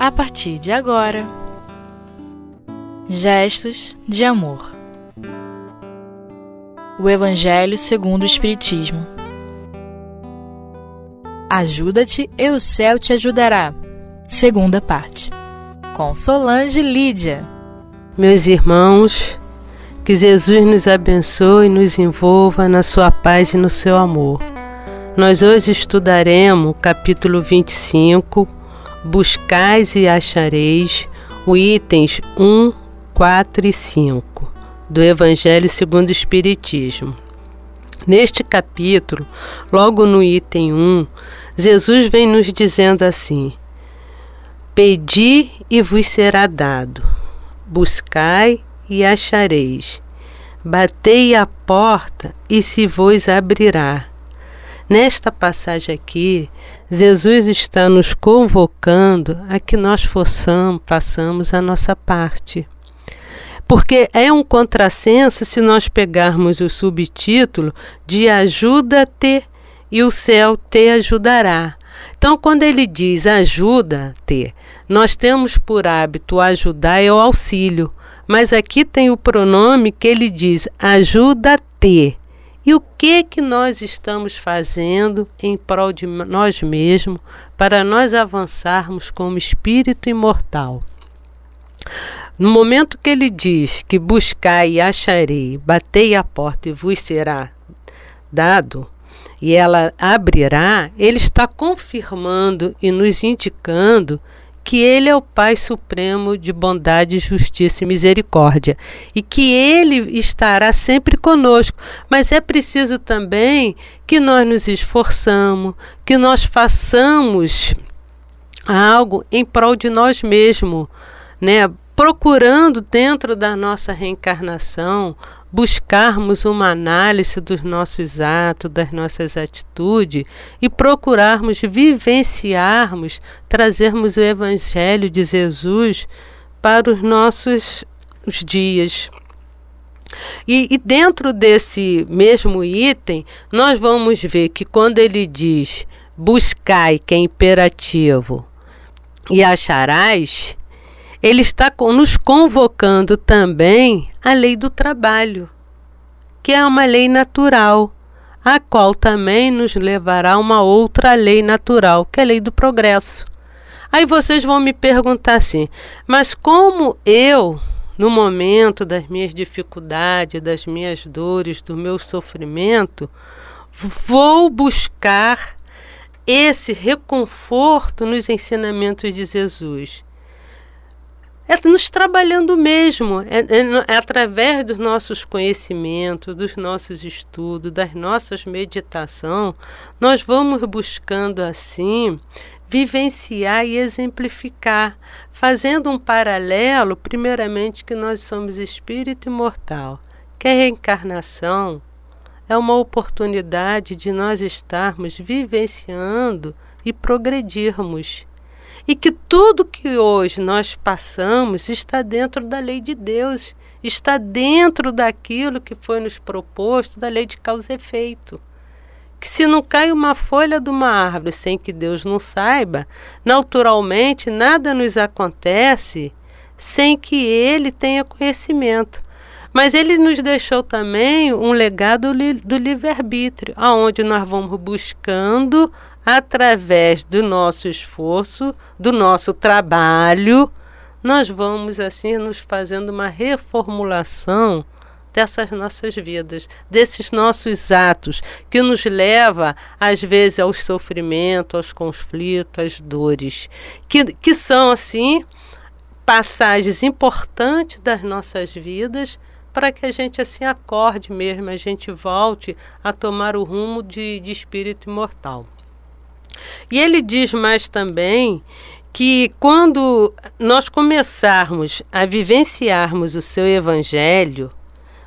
a partir de agora. Gestos de amor. O Evangelho segundo o Espiritismo. Ajuda-te e o céu te ajudará. Segunda parte. Com Solange Lídia. Meus irmãos, que Jesus nos abençoe e nos envolva na sua paz e no seu amor. Nós hoje estudaremos o capítulo 25, Buscais e achareis, os itens 1, 4 e 5 do Evangelho segundo o Espiritismo. Neste capítulo, logo no item 1, Jesus vem nos dizendo assim: Pedi e vos será dado, buscai e achareis, batei a porta e se vos abrirá. Nesta passagem aqui, Jesus está nos convocando a que nós façamos, façamos a nossa parte. Porque é um contrassenso se nós pegarmos o subtítulo de ajuda-te e o céu te ajudará. Então, quando ele diz ajuda-te, nós temos por hábito ajudar é o auxílio, mas aqui tem o pronome que ele diz ajuda-te. E o que que nós estamos fazendo em prol de nós mesmos para nós avançarmos como espírito imortal? No momento que ele diz que buscai e acharei, batei a porta e vos será dado, e ela abrirá, ele está confirmando e nos indicando que Ele é o Pai Supremo de bondade, justiça e misericórdia e que Ele estará sempre conosco. Mas é preciso também que nós nos esforçamos, que nós façamos algo em prol de nós mesmos, né? Procurando dentro da nossa reencarnação buscarmos uma análise dos nossos atos, das nossas atitudes e procurarmos vivenciarmos, trazermos o Evangelho de Jesus para os nossos os dias. E, e, dentro desse mesmo item, nós vamos ver que quando ele diz buscai, que é imperativo, e acharás, ele está nos convocando também a lei do trabalho, que é uma lei natural, a qual também nos levará a uma outra lei natural, que é a lei do progresso. Aí vocês vão me perguntar assim: mas como eu, no momento das minhas dificuldades, das minhas dores, do meu sofrimento, vou buscar esse reconforto nos ensinamentos de Jesus? É nos trabalhando mesmo, é, é, é, através dos nossos conhecimentos, dos nossos estudos, das nossas meditações, nós vamos buscando assim vivenciar e exemplificar, fazendo um paralelo, primeiramente, que nós somos espírito imortal, que a reencarnação é uma oportunidade de nós estarmos vivenciando e progredirmos e que tudo que hoje nós passamos está dentro da lei de Deus, está dentro daquilo que foi nos proposto da lei de causa e efeito. Que se não cai uma folha de uma árvore sem que Deus não saiba, naturalmente nada nos acontece sem que Ele tenha conhecimento. Mas ele nos deixou também um legado do livre-arbítrio, aonde nós vamos buscando através do nosso esforço, do nosso trabalho, nós vamos assim nos fazendo uma reformulação dessas nossas vidas, desses nossos atos que nos leva às vezes ao sofrimento, aos conflitos, às dores, que, que são assim passagens importantes das nossas vidas para que a gente assim acorde mesmo, a gente volte a tomar o rumo de, de espírito imortal. E ele diz mais também que quando nós começarmos a vivenciarmos o seu evangelho,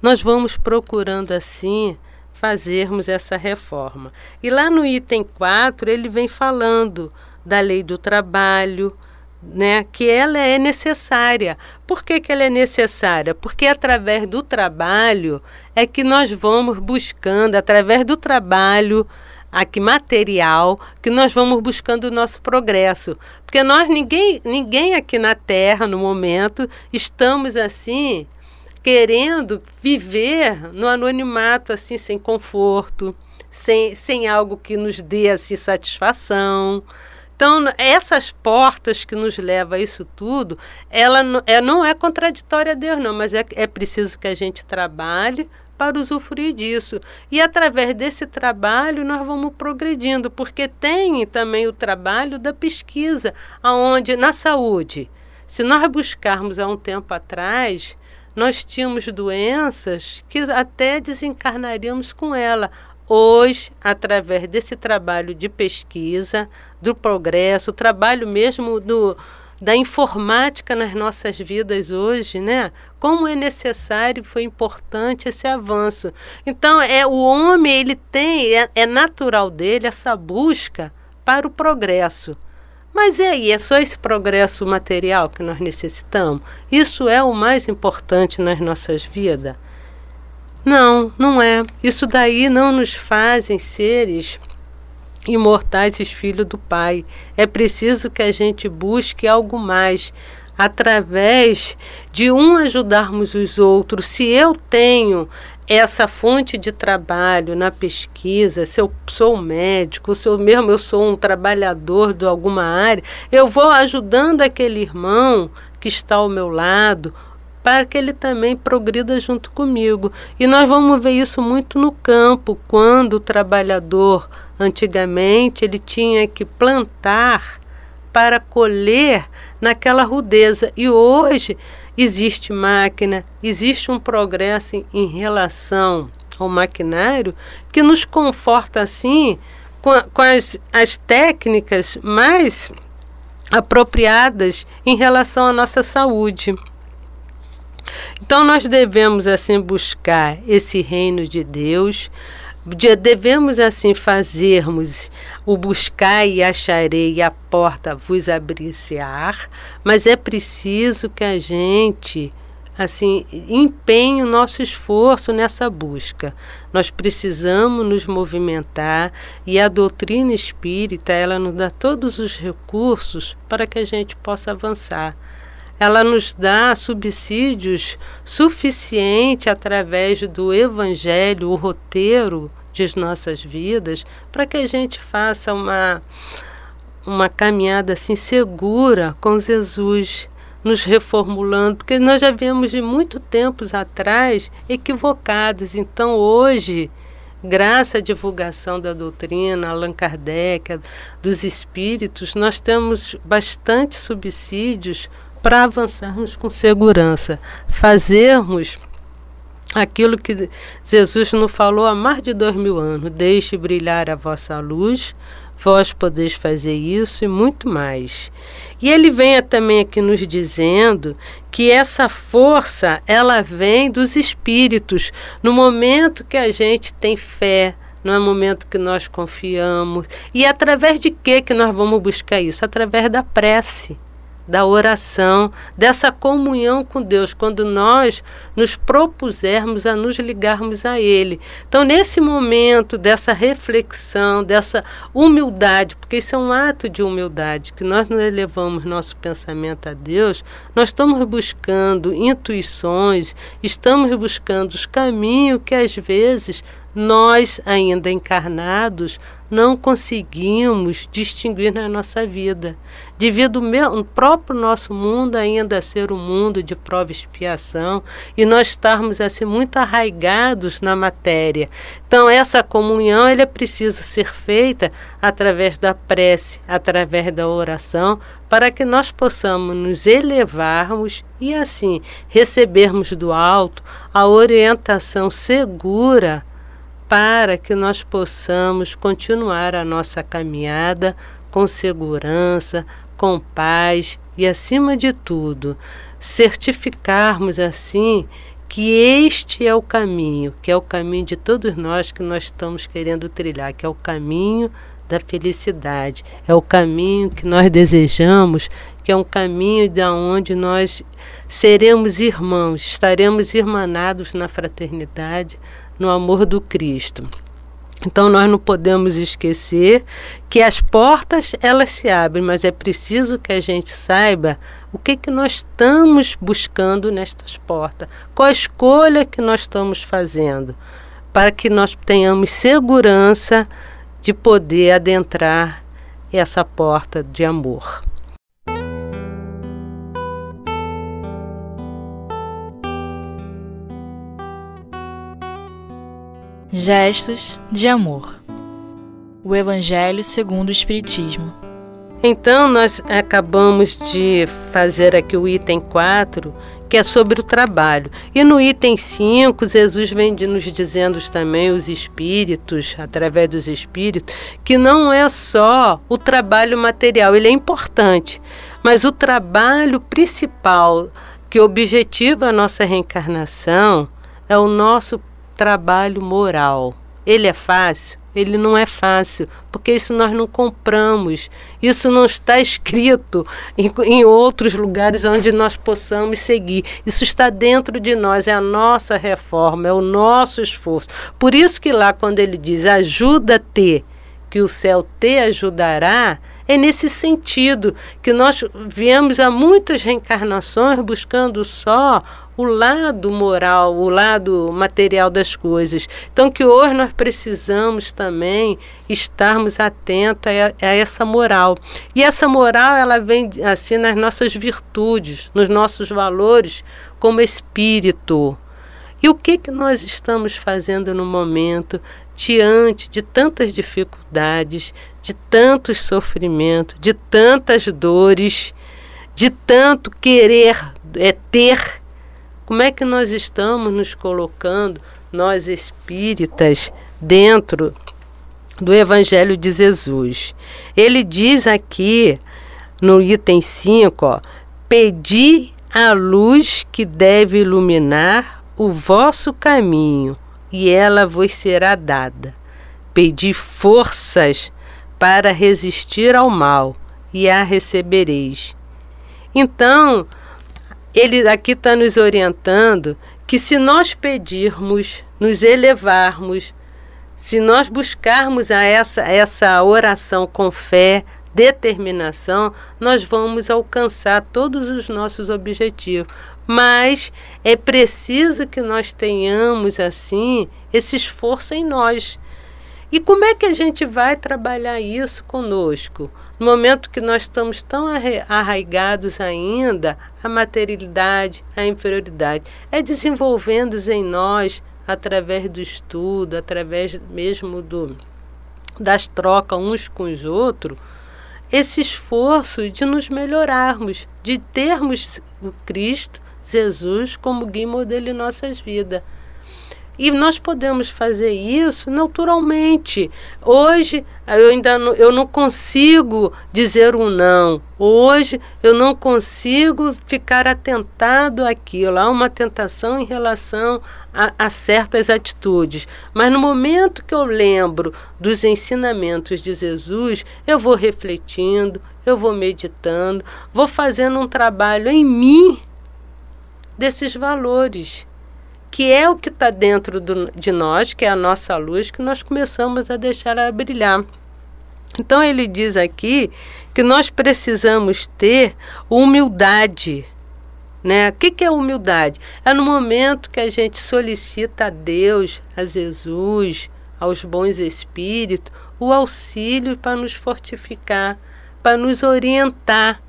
nós vamos procurando assim fazermos essa reforma. E lá no item 4, ele vem falando da lei do trabalho, né, que ela é necessária. Por que, que ela é necessária? Porque através do trabalho é que nós vamos buscando, através do trabalho, aqui material que nós vamos buscando o nosso progresso. Porque nós, ninguém, ninguém aqui na Terra, no momento, estamos assim querendo viver no anonimato, assim, sem conforto, sem, sem algo que nos dê assim, satisfação. Então, essas portas que nos levam a isso tudo, ela não é, não é contraditória a Deus, não, mas é, é preciso que a gente trabalhe para usufruir disso. E através desse trabalho nós vamos progredindo, porque tem também o trabalho da pesquisa, aonde na saúde, se nós buscarmos há um tempo atrás, nós tínhamos doenças que até desencarnaríamos com ela. Hoje, através desse trabalho de pesquisa, do progresso, o trabalho mesmo do, da informática nas nossas vidas hoje, né? Como é necessário, foi importante esse avanço. Então, é o homem ele tem é, é natural dele essa busca para o progresso. Mas e aí, é só esse progresso material que nós necessitamos? Isso é o mais importante nas nossas vidas? Não, não é. Isso daí não nos fazem seres imortais filhos do Pai. É preciso que a gente busque algo mais através de um ajudarmos os outros. Se eu tenho essa fonte de trabalho na pesquisa, se eu sou médico, se eu mesmo eu sou um trabalhador de alguma área, eu vou ajudando aquele irmão que está ao meu lado para que ele também progrida junto comigo. E nós vamos ver isso muito no campo, quando o trabalhador antigamente ele tinha que plantar para colher naquela rudeza. E hoje existe máquina, existe um progresso em, relação ao maquinário que nos conforta assim com, a, com as, as técnicas mais apropriadas em relação à nossa saúde. Então nós devemos assim buscar esse reino de Deus, devemos assim fazermos o buscar e acharei a porta vos abrir-se-ar, mas é preciso que a gente assim empenhe o nosso esforço nessa busca. Nós precisamos nos movimentar e a doutrina espírita, ela nos dá todos os recursos para que a gente possa avançar ela nos dá subsídios suficientes através do Evangelho, o roteiro de nossas vidas, para que a gente faça uma, uma caminhada assim segura com Jesus, nos reformulando, porque nós já vemos de muito tempos atrás equivocados. Então hoje, graças à divulgação da doutrina, Allan Kardec, dos espíritos, nós temos bastante subsídios para avançarmos com segurança, fazermos aquilo que Jesus nos falou há mais de dois mil anos: deixe brilhar a vossa luz, vós podeis fazer isso e muito mais. E ele vem também aqui nos dizendo que essa força ela vem dos espíritos. No momento que a gente tem fé, no é momento que nós confiamos. E através de que que nós vamos buscar isso? Através da prece da oração, dessa comunhão com Deus, quando nós nos propusermos a nos ligarmos a Ele. Então, nesse momento dessa reflexão, dessa humildade, porque isso é um ato de humildade, que nós não elevamos nosso pensamento a Deus, nós estamos buscando intuições, estamos buscando os caminhos que às vezes nós, ainda encarnados, não conseguimos distinguir na nossa vida, devido ao próprio nosso mundo ainda ser um mundo de prova e expiação e nós estarmos assim muito arraigados na matéria. Então essa comunhão ela é preciso ser feita através da prece, através da oração, para que nós possamos nos elevarmos e assim recebermos do alto a orientação segura para que nós possamos continuar a nossa caminhada com segurança, com paz e, acima de tudo, certificarmos assim que este é o caminho, que é o caminho de todos nós que nós estamos querendo trilhar, que é o caminho da felicidade, é o caminho que nós desejamos, que é um caminho de onde nós seremos irmãos, estaremos irmanados na fraternidade, no amor do Cristo. Então nós não podemos esquecer que as portas elas se abrem, mas é preciso que a gente saiba o que que nós estamos buscando nestas portas, qual a escolha que nós estamos fazendo, para que nós tenhamos segurança de poder adentrar essa porta de amor. Gestos de amor. O Evangelho segundo o Espiritismo. Então, nós acabamos de fazer aqui o item 4, que é sobre o trabalho. E no item 5, Jesus vem nos dizendo também, os espíritos, através dos espíritos, que não é só o trabalho material, ele é importante, mas o trabalho principal que objetiva a nossa reencarnação é o nosso trabalho moral. Ele é fácil? Ele não é fácil, porque isso nós não compramos. Isso não está escrito em, em, outros lugares onde nós possamos seguir. Isso está dentro de nós, é a nossa reforma, é o nosso esforço. Por isso que lá quando ele diz ajuda-te, que o céu te ajudará, é nesse sentido que nós viemos a muitas reencarnações buscando só o lado moral, o lado material das coisas. Então, que hoje nós precisamos também estarmos atentos a, a, essa moral. E essa moral, ela vem assim nas nossas virtudes, nos nossos valores como espírito. E o que, que nós estamos fazendo no momento diante de tantas dificuldades, de tantos sofrimentos, de tantas dores, de tanto querer é, ter como é que nós estamos nos colocando, nós espíritas, dentro do Evangelho de Jesus? Ele diz aqui no item 5, ó, pedi a luz que deve iluminar o vosso caminho, e ela vos será dada. Pedi forças para resistir ao mal, e a recebereis. Então, ele aqui está nos orientando que se nós pedirmos, nos elevarmos, se nós buscarmos a essa, essa oração com fé, determinação, nós vamos alcançar todos os nossos objetivos. Mas é preciso que nós tenhamos assim esse esforço em nós. E como é que a gente vai trabalhar isso conosco? No momento que nós estamos tão arraigados ainda à materialidade, à inferioridade, é desenvolvendo em nós, através do estudo, através mesmo do, das trocas uns com os outros, esse esforço de nos melhorarmos, de termos o Cristo, Jesus, como guia e modelo em nossas vidas. E nós podemos fazer isso naturalmente. Hoje eu ainda não, eu não consigo dizer um não. Hoje eu não consigo ficar atentado àquilo. Há uma tentação em relação a, a certas atitudes. Mas no momento que eu lembro dos ensinamentos de Jesus, eu vou refletindo, eu vou meditando, vou fazendo um trabalho em mim desses valores que é o que está dentro do, de nós, que é a nossa luz, que nós começamos a deixar ela brilhar. Então ele diz aqui que nós precisamos ter humildade. Né? O que, que é humildade? É no momento que a gente solicita a Deus, a Jesus, aos bons espíritos, o auxílio para nos fortificar, para nos orientar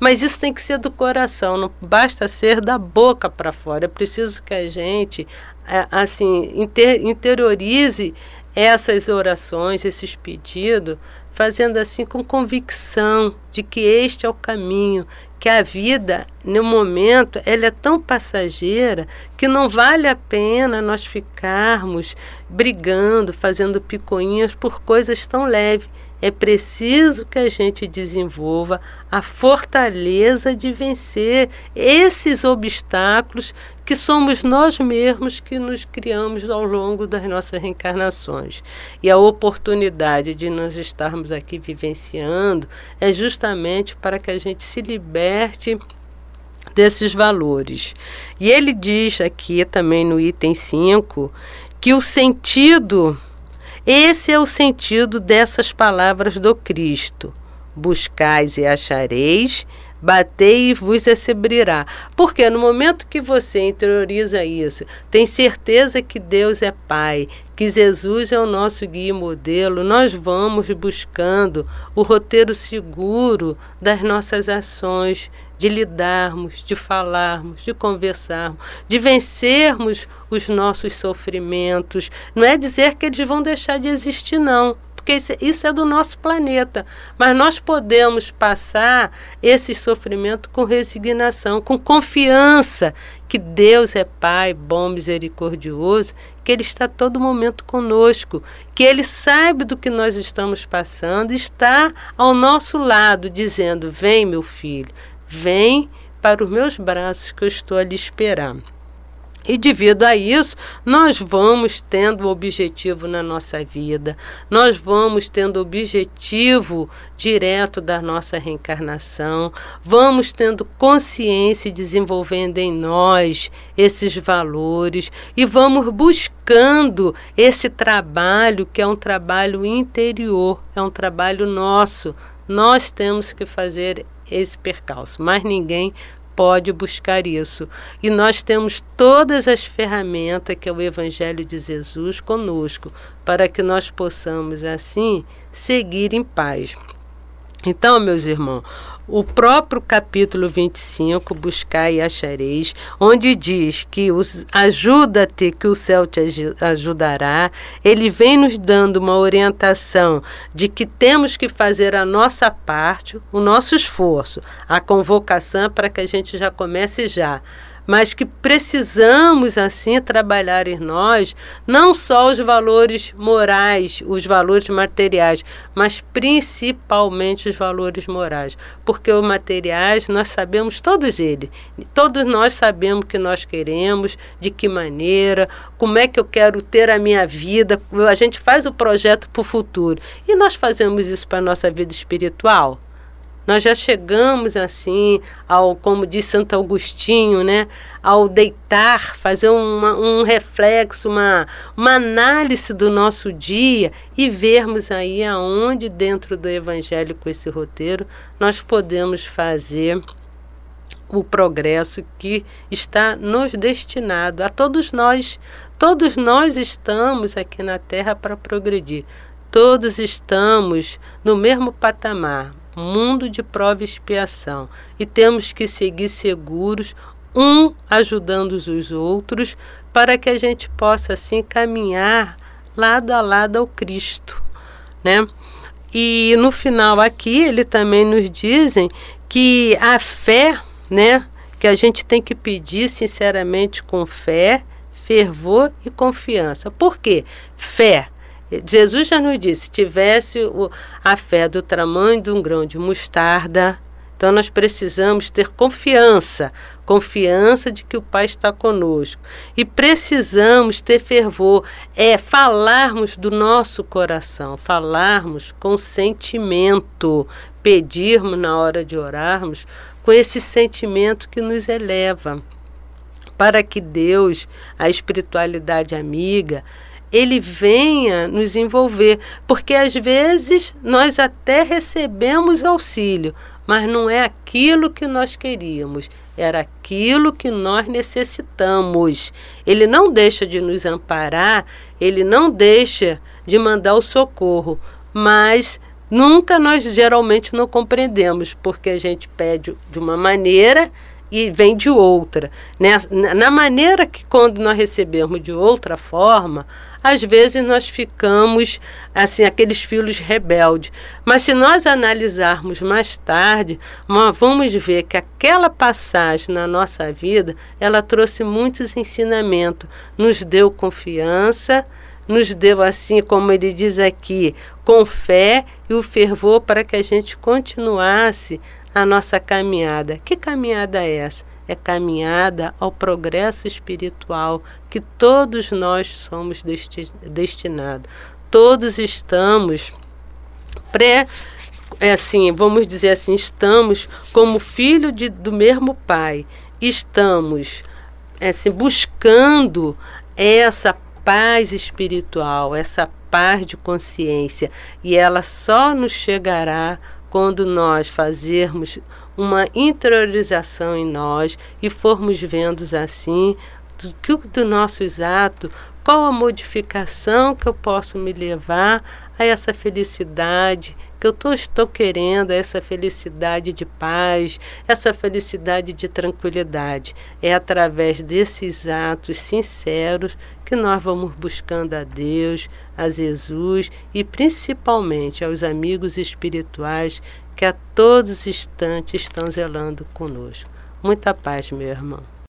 mas isso tem que ser do coração, não basta ser da boca para fora. É preciso que a gente, é, assim, inter, interiorize essas orações, esses pedidos, fazendo assim com convicção de que este é o caminho, que a vida, no momento, ela é tão passageira que não vale a pena nós ficarmos brigando, fazendo picoinhas por coisas tão leves é preciso que a gente desenvolva a fortaleza de vencer esses obstáculos que somos nós mesmos que nos criamos ao longo das nossas reencarnações. E a oportunidade de nós estarmos aqui vivenciando é justamente para que a gente se liberte desses valores. E ele diz aqui também no item 5 que o sentido Esse é o sentido dessas palavras do Cristo. Buscais e achareis, batei e vos abrirá. Porque no momento que você interioriza isso, tem certeza que Deus é Pai, que Jesus é o nosso guia e modelo, nós vamos buscando o roteiro seguro das nossas ações, de lidarmos, de falarmos, de conversarmos, de vencermos os nossos sofrimentos. Não é dizer que eles vão deixar de existir, não porque isso é do nosso planeta. Mas nós podemos passar esse sofrimento com resignação, com confiança que Deus é Pai, bom, misericordioso, que Ele está todo momento conosco, que Ele sabe do que nós estamos passando, está ao nosso lado, dizendo: Vem, meu filho, vem para os meus braços que eu estou ali esperando. E devido a isso, nós vamos tendo objetivo na nossa vida, nós vamos tendo objetivo direto da nossa reencarnação, vamos tendo consciência e desenvolvendo em nós esses valores e vamos buscando esse trabalho que é um trabalho interior, é um trabalho nosso. Nós temos que fazer esse percalço, mas ninguém pode buscar isso. E nós temos todas as ferramentas que é o Evangelho de Jesus conosco, para que nós possamos, assim, seguir em paz. Então, meus irmãos, o próprio capítulo 25, Buscar e Achareis, onde diz que ajuda-te que o céu te ajudará, ele vem nos dando uma orientação de que temos que fazer a nossa parte, o nosso esforço, a convocação para que a gente já comece já mas que precisamos assim trabalhar em nós não só os valores morais, os valores materiais, mas principalmente os valores morais, porque os materiais nós sabemos todos eles, todos nós sabemos o que nós queremos, de que maneira, como é que eu quero ter a minha vida, a gente faz o projeto para o futuro. E nós fazemos isso para nossa vida espiritual. Nós já chegamos assim ao, como diz Santo Agostinho, né, ao deitar, fazer uma, um reflexo, uma, uma análise do nosso dia e vermos aí aonde dentro do Evangelho com esse roteiro nós podemos fazer o progresso que está nos destinado a todos nós. Todos nós estamos aqui na Terra para progredir. Todos estamos no mesmo patamar, mundo de prova e expiação, e temos que seguir seguros, um ajudando os outros, para que a gente possa assim caminhar lado a lado ao Cristo, né? E no final aqui ele também nos dizem que a fé, né, que a gente tem que pedir sinceramente com fé, fervor e confiança. Por quê? Fé Jesus já nos disse: se tivesse a fé do tamanho de um grão de mostarda, então nós precisamos ter confiança, confiança de que o Pai está conosco. E precisamos ter fervor, é falarmos do nosso coração, falarmos com sentimento, pedirmos na hora de orarmos com esse sentimento que nos eleva, para que Deus, a espiritualidade amiga, ele venha nos envolver, porque às vezes nós até recebemos auxílio, mas não é aquilo que nós queríamos, era aquilo que nós necessitamos. Ele não deixa de nos amparar, ele não deixa de mandar o socorro, mas nunca nós geralmente não compreendemos, porque a gente pede de uma maneira e vem de outra. Né? Na maneira que quando nós recebemos de outra forma, às vezes nós ficamos assim aqueles filhos rebeldes. Mas se nós analisarmos mais tarde, vamos ver que aquela passagem na nossa vida, ela trouxe muitos ensinamentos, nos deu confiança, nos deu assim, como ele diz aqui, com fé e o fervor para que a gente continuasse a nossa caminhada. Que caminhada é essa? É caminhada ao progresso espiritual que todos nós somos desti destinados. Todos estamos pré é assim, vamos dizer assim, estamos como filho de, do mesmo pai. Estamos é assim, buscando essa paz espiritual, essa paz de consciência e ela só nos chegará quando nós fazermos uma interiorização em nós e formos vendo assim do que do qual a modificação que eu posso me levar a essa felicidade que eu tô, estou querendo, essa felicidade de paz, essa felicidade de tranquilidade. É através desses atos sinceros que nós vamos buscando a Deus, a Jesus e principalmente aos amigos espirituais que a todos os instantes estão zelando conosco. Muita paz, meu irmão.